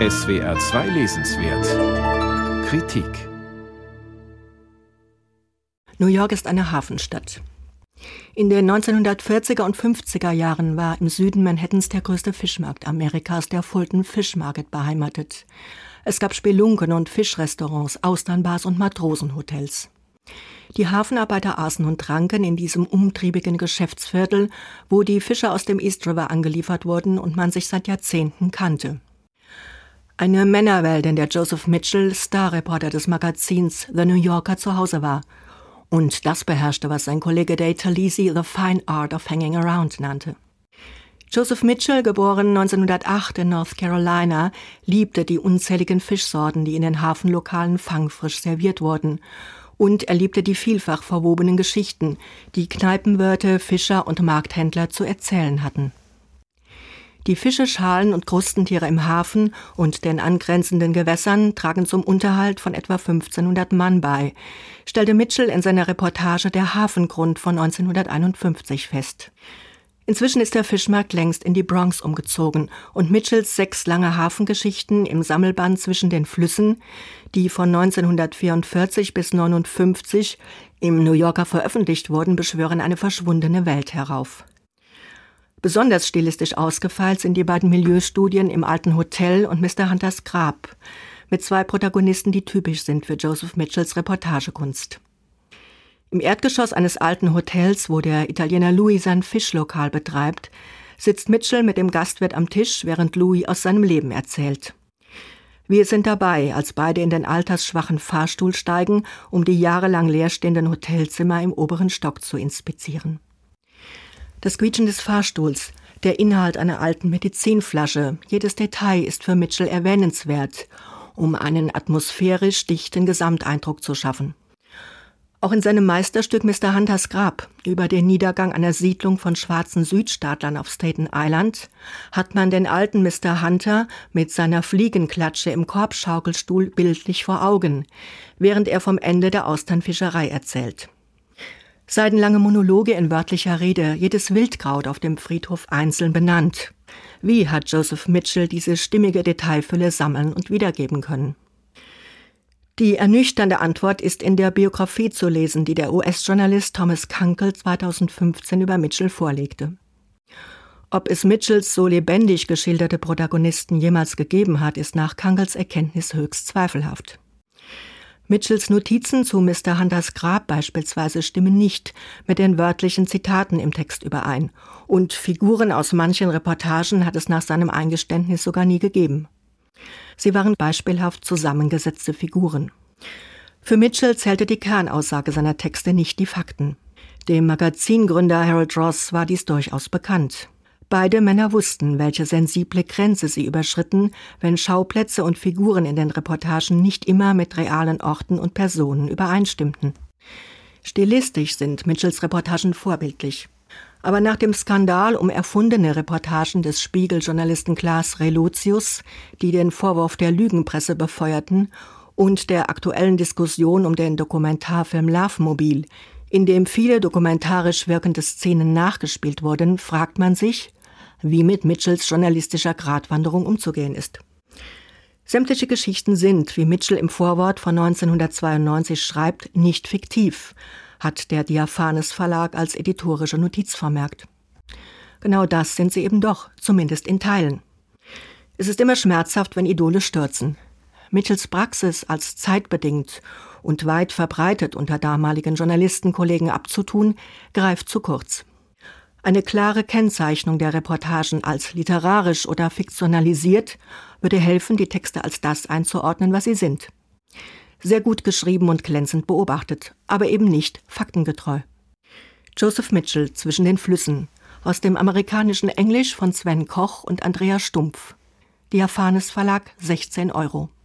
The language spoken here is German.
SWR 2 Lesenswert Kritik New York ist eine Hafenstadt. In den 1940er und 50er Jahren war im Süden Manhattans der größte Fischmarkt Amerikas, der Fulton Fish Market, beheimatet. Es gab Spelunken und Fischrestaurants, Austernbars und Matrosenhotels. Die Hafenarbeiter aßen und tranken in diesem umtriebigen Geschäftsviertel, wo die Fische aus dem East River angeliefert wurden und man sich seit Jahrzehnten kannte. Eine Männerwelt, in der Joseph Mitchell, Starreporter des Magazins The New Yorker, zu Hause war und das beherrschte, was sein Kollege Dave Talisi The Fine Art of Hanging Around nannte. Joseph Mitchell, geboren 1908 in North Carolina, liebte die unzähligen Fischsorten, die in den Hafenlokalen fangfrisch serviert wurden. Und er liebte die vielfach verwobenen Geschichten, die Kneipenwirte, Fischer und Markthändler zu erzählen hatten. Die Fische, Schalen und Krustentiere im Hafen und den angrenzenden Gewässern tragen zum Unterhalt von etwa 1500 Mann bei, stellte Mitchell in seiner Reportage Der Hafengrund von 1951 fest. Inzwischen ist der Fischmarkt längst in die Bronx umgezogen und Mitchells sechs lange Hafengeschichten im Sammelband zwischen den Flüssen, die von 1944 bis 1959 im New Yorker veröffentlicht wurden, beschwören eine verschwundene Welt herauf. Besonders stilistisch ausgefeilt sind die beiden Milieustudien im alten Hotel und Mr. Hunters Grab, mit zwei Protagonisten, die typisch sind für Joseph Mitchells Reportagekunst. Im Erdgeschoss eines alten Hotels, wo der Italiener Louis sein Fischlokal betreibt, sitzt Mitchell mit dem Gastwirt am Tisch, während Louis aus seinem Leben erzählt. Wir sind dabei, als beide in den altersschwachen Fahrstuhl steigen, um die jahrelang leerstehenden Hotelzimmer im oberen Stock zu inspizieren. Das Quietschen des Fahrstuhls, der Inhalt einer alten Medizinflasche, jedes Detail ist für Mitchell erwähnenswert, um einen atmosphärisch dichten Gesamteindruck zu schaffen. Auch in seinem Meisterstück Mr. Hunters Grab über den Niedergang einer Siedlung von schwarzen Südstaatlern auf Staten Island hat man den alten Mr. Hunter mit seiner Fliegenklatsche im Korbschaukelstuhl bildlich vor Augen, während er vom Ende der Austernfischerei erzählt. Seidenlange Monologe in wörtlicher Rede, jedes Wildkraut auf dem Friedhof einzeln benannt. Wie hat Joseph Mitchell diese stimmige Detailfülle sammeln und wiedergeben können? Die ernüchternde Antwort ist in der Biografie zu lesen, die der US-Journalist Thomas Kunkel 2015 über Mitchell vorlegte. Ob es Mitchells so lebendig geschilderte Protagonisten jemals gegeben hat, ist nach Kankels Erkenntnis höchst zweifelhaft. Mitchells Notizen zu Mr. Hunters Grab beispielsweise stimmen nicht mit den wörtlichen Zitaten im Text überein. Und Figuren aus manchen Reportagen hat es nach seinem Eingeständnis sogar nie gegeben. Sie waren beispielhaft zusammengesetzte Figuren. Für Mitchell zählte die Kernaussage seiner Texte nicht die Fakten. Dem Magazingründer Harold Ross war dies durchaus bekannt. Beide Männer wussten, welche sensible Grenze sie überschritten, wenn Schauplätze und Figuren in den Reportagen nicht immer mit realen Orten und Personen übereinstimmten. Stilistisch sind Mitchells Reportagen vorbildlich. Aber nach dem Skandal um erfundene Reportagen des Spiegeljournalisten Klaas Relotius, die den Vorwurf der Lügenpresse befeuerten, und der aktuellen Diskussion um den Dokumentarfilm Love Mobil, in dem viele dokumentarisch wirkende Szenen nachgespielt wurden, fragt man sich, wie mit Mitchells journalistischer Gratwanderung umzugehen ist. Sämtliche Geschichten sind, wie Mitchell im Vorwort von 1992 schreibt, nicht fiktiv, hat der Diaphanes Verlag als editorische Notiz vermerkt. Genau das sind sie eben doch, zumindest in Teilen. Es ist immer schmerzhaft, wenn Idole stürzen. Mitchells Praxis als zeitbedingt und weit verbreitet unter damaligen Journalistenkollegen abzutun, greift zu kurz. Eine klare Kennzeichnung der Reportagen als literarisch oder fiktionalisiert würde helfen, die Texte als das einzuordnen, was sie sind. Sehr gut geschrieben und glänzend beobachtet, aber eben nicht faktengetreu. Joseph Mitchell zwischen den Flüssen aus dem amerikanischen Englisch von Sven Koch und Andrea Stumpf. Diaphanes Verlag 16 Euro.